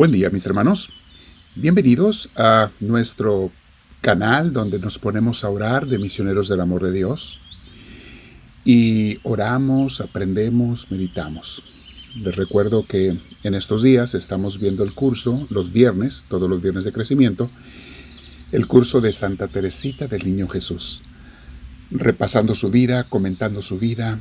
Buen día mis hermanos. Bienvenidos a nuestro canal donde nos ponemos a orar de misioneros del amor de Dios. Y oramos, aprendemos, meditamos. Les recuerdo que en estos días estamos viendo el curso los viernes, todos los viernes de crecimiento, el curso de Santa Teresita del Niño Jesús. Repasando su vida, comentando su vida,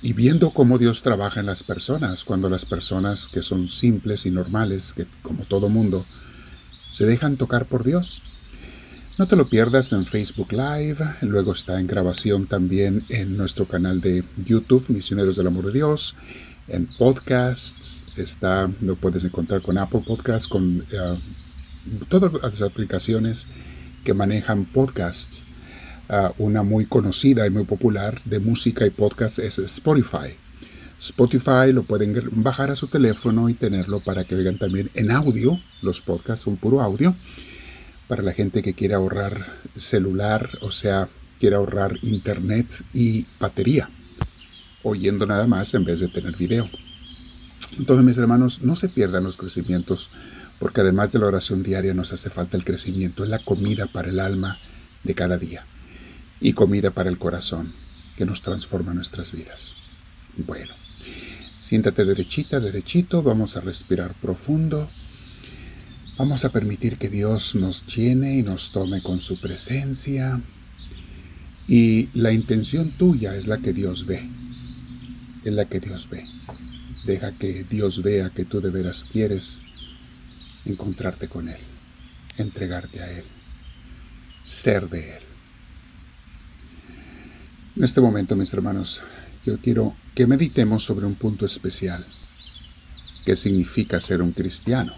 y viendo cómo Dios trabaja en las personas, cuando las personas que son simples y normales, que como todo mundo, se dejan tocar por Dios. No te lo pierdas en Facebook Live, luego está en grabación también en nuestro canal de YouTube, Misioneros del Amor de Dios, en podcasts, está, lo puedes encontrar con Apple Podcasts, con eh, todas las aplicaciones que manejan podcasts una muy conocida y muy popular de música y podcast es Spotify. Spotify lo pueden bajar a su teléfono y tenerlo para que vean también en audio. Los podcasts son puro audio. Para la gente que quiere ahorrar celular, o sea, quiere ahorrar internet y batería. Oyendo nada más en vez de tener video. Entonces, mis hermanos, no se pierdan los crecimientos, porque además de la oración diaria nos hace falta el crecimiento, es la comida para el alma de cada día y comida para el corazón que nos transforma nuestras vidas. Bueno, siéntate derechita, derechito, vamos a respirar profundo. Vamos a permitir que Dios nos llene y nos tome con su presencia. Y la intención tuya es la que Dios ve. Es la que Dios ve. Deja que Dios vea que tú de veras quieres encontrarte con Él, entregarte a Él, ser de Él. En este momento, mis hermanos, yo quiero que meditemos sobre un punto especial. ¿Qué significa ser un cristiano?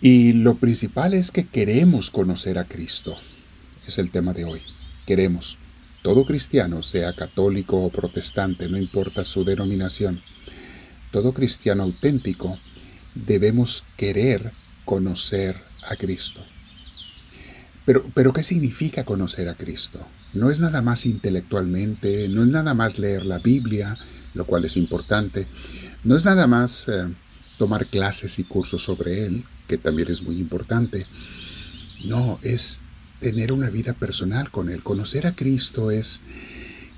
Y lo principal es que queremos conocer a Cristo. Es el tema de hoy. Queremos. Todo cristiano, sea católico o protestante, no importa su denominación, todo cristiano auténtico, debemos querer conocer a Cristo. Pero, pero ¿qué significa conocer a Cristo? No es nada más intelectualmente, no es nada más leer la Biblia, lo cual es importante, no es nada más eh, tomar clases y cursos sobre Él, que también es muy importante. No, es tener una vida personal con Él. Conocer a Cristo es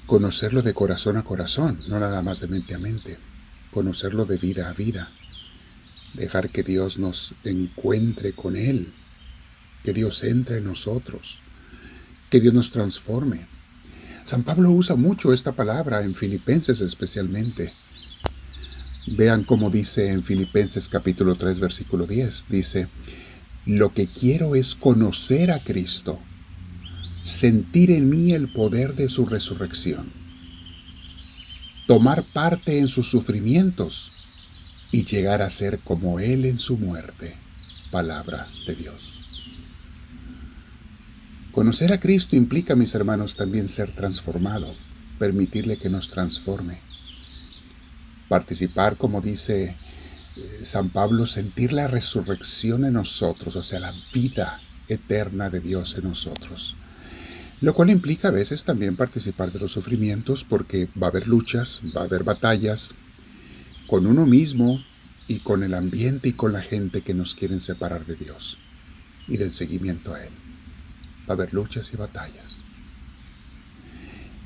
conocerlo de corazón a corazón, no nada más de mente a mente. Conocerlo de vida a vida. Dejar que Dios nos encuentre con Él que Dios entre en nosotros, que Dios nos transforme. San Pablo usa mucho esta palabra en Filipenses especialmente. Vean cómo dice en Filipenses capítulo 3 versículo 10. Dice, lo que quiero es conocer a Cristo, sentir en mí el poder de su resurrección, tomar parte en sus sufrimientos y llegar a ser como Él en su muerte. Palabra de Dios. Conocer a Cristo implica, mis hermanos, también ser transformado, permitirle que nos transforme. Participar, como dice eh, San Pablo, sentir la resurrección en nosotros, o sea, la vida eterna de Dios en nosotros. Lo cual implica a veces también participar de los sufrimientos porque va a haber luchas, va a haber batallas con uno mismo y con el ambiente y con la gente que nos quieren separar de Dios y del seguimiento a Él va a haber luchas y batallas.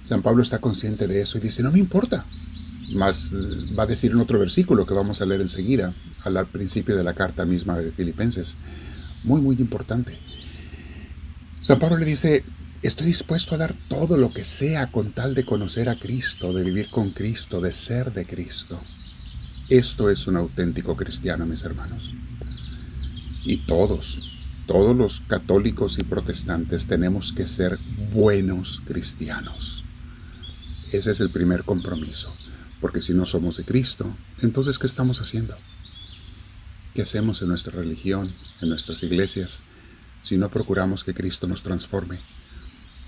San Pablo está consciente de eso y dice, no me importa. Más eh, va a decir en otro versículo que vamos a leer enseguida, al principio de la carta misma de Filipenses. Muy, muy importante. San Pablo le dice, estoy dispuesto a dar todo lo que sea con tal de conocer a Cristo, de vivir con Cristo, de ser de Cristo. Esto es un auténtico cristiano, mis hermanos. Y todos, todos los católicos y protestantes tenemos que ser buenos cristianos. Ese es el primer compromiso, porque si no somos de Cristo, entonces ¿qué estamos haciendo? ¿Qué hacemos en nuestra religión, en nuestras iglesias, si no procuramos que Cristo nos transforme?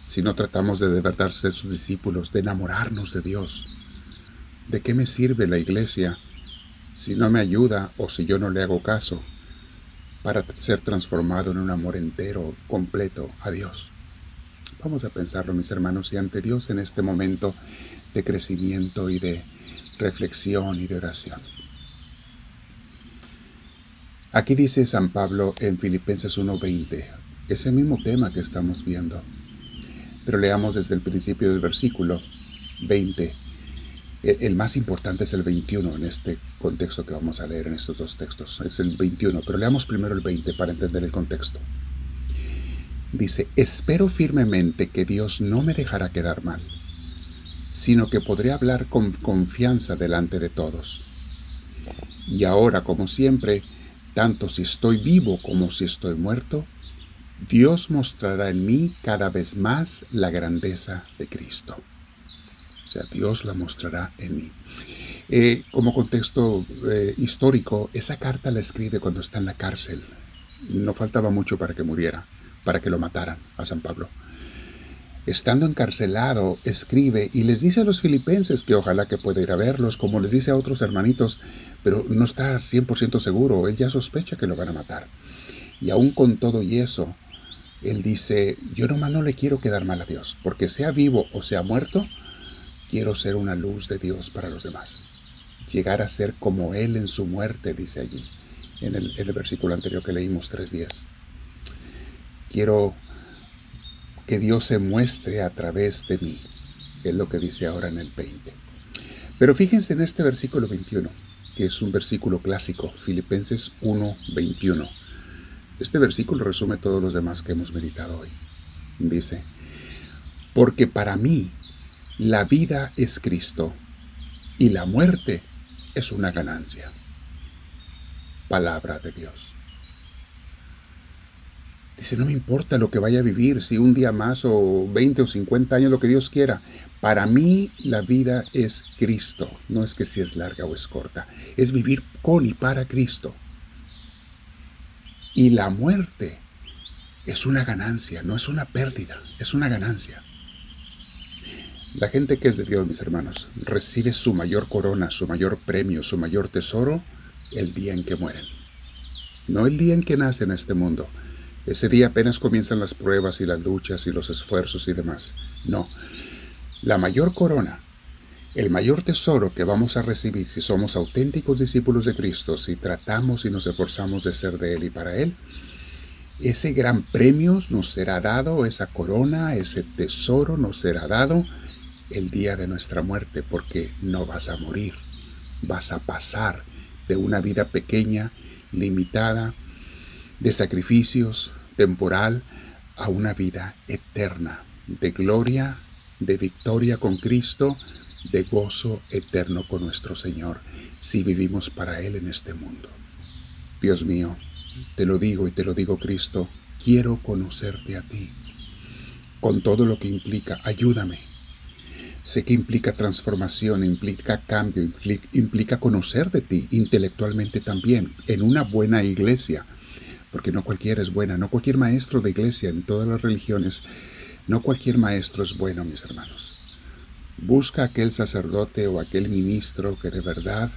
Si no tratamos de de sus discípulos, de enamorarnos de Dios. ¿De qué me sirve la iglesia si no me ayuda o si yo no le hago caso para ser transformado en un amor entero, completo a Dios. Vamos a pensarlo, mis hermanos, y ante Dios en este momento de crecimiento y de reflexión y de oración. Aquí dice San Pablo en Filipenses 1:20, ese mismo tema que estamos viendo. Pero leamos desde el principio del versículo 20. E, el más importante es el 21 en este contexto que vamos a leer en estos dos textos. Es el 21, pero leamos primero el 20 para entender el contexto. Dice, espero firmemente que Dios no me dejará quedar mal, sino que podré hablar con confianza delante de todos. Y ahora, como siempre, tanto si estoy vivo como si estoy muerto, Dios mostrará en mí cada vez más la grandeza de Cristo. Dios la mostrará en mí. Eh, como contexto eh, histórico, esa carta la escribe cuando está en la cárcel. No faltaba mucho para que muriera, para que lo mataran a San Pablo. Estando encarcelado, escribe y les dice a los filipenses que ojalá que pueda ir a verlos, como les dice a otros hermanitos, pero no está 100% seguro, él ya sospecha que lo van a matar. Y aún con todo y eso, él dice, yo nomás no le quiero quedar mal a Dios, porque sea vivo o sea muerto, quiero ser una luz de Dios para los demás. Llegar a ser como Él en su muerte, dice allí, en el, versículo anterior que leímos tres días. Quiero que Dios se muestre a través de mí. Es lo que dice ahora en el 20. Pero fíjense en este versículo 21, que es un versículo clásico, Filipenses 1, 21. Este versículo resume todos los demás que hemos meditado hoy. Dice, porque para mí la vida es Cristo y la muerte es una ganancia. Palabra de Dios. Dice, no me importa lo que vaya a vivir, si un día más o 20 o 50 años, lo que Dios quiera. Para mí la vida es Cristo. No es que si es larga o es corta. Es vivir con y para Cristo. Y la muerte es una ganancia, no es una pérdida, es una ganancia. La gente que es de Dios, mis hermanos, recibe su mayor corona, su mayor premio, su mayor tesoro el día en que mueren. No el día en que nace en este mundo, ese día apenas comienzan las pruebas y las luchas y los esfuerzos y demás. No. La mayor corona, el mayor tesoro que vamos a recibir si somos auténticos discípulos de Cristo, si tratamos y nos esforzamos de ser de Él y para Él, ese gran premio nos será dado, esa corona, ese tesoro nos será dado el día de nuestra muerte, porque no vas a morir, vas a pasar de una vida pequeña, limitada, de sacrificios, temporal, a una vida eterna, de gloria, de victoria con Cristo, de gozo eterno con nuestro Señor, si vivimos para Él en este mundo. Dios mío, te lo digo y te lo digo Cristo, quiero conocerte a ti, con todo lo que implica, ayúdame. Sé que implica transformación, implica cambio, implica, conocer de ti intelectualmente también, en una buena iglesia, porque no cualquiera es buena, no cualquier maestro de iglesia en todas las religiones, no cualquier maestro es bueno, mis hermanos. Busca aquel sacerdote o aquel ministro que de verdad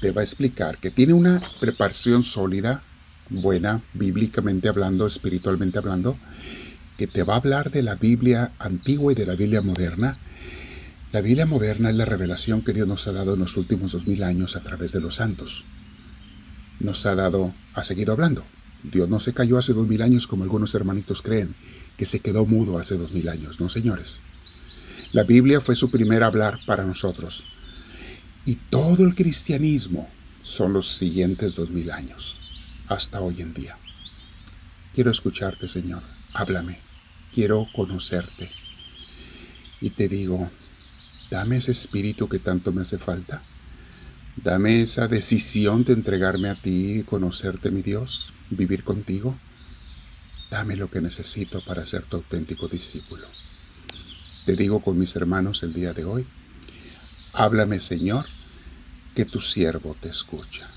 te va a explicar, que tiene una preparación sólida, buena, bíblicamente hablando, espiritualmente hablando, que te va a hablar de la Biblia antigua y de la Biblia moderna. La Biblia moderna es la revelación que Dios nos ha dado en los últimos dos mil años a través de los santos. Nos ha dado, ha seguido hablando, Dios no se cayó hace dos mil años como algunos hermanitos creen, que se quedó mudo hace dos mil años, no señores. La Biblia fue su primer hablar para nosotros. Y todo el cristianismo son los siguientes dos mil años, hasta hoy en día. Quiero escucharte, Señor. Háblame. Quiero conocerte. Y te digo, dame ese espíritu que tanto me hace falta. Dame esa decisión de entregarme a ti conocerte, mi Dios vivir contigo? Dame lo que necesito para ser tu auténtico discípulo. Te digo con mis hermanos el día de hoy, háblame Señor, que tu siervo te escucha.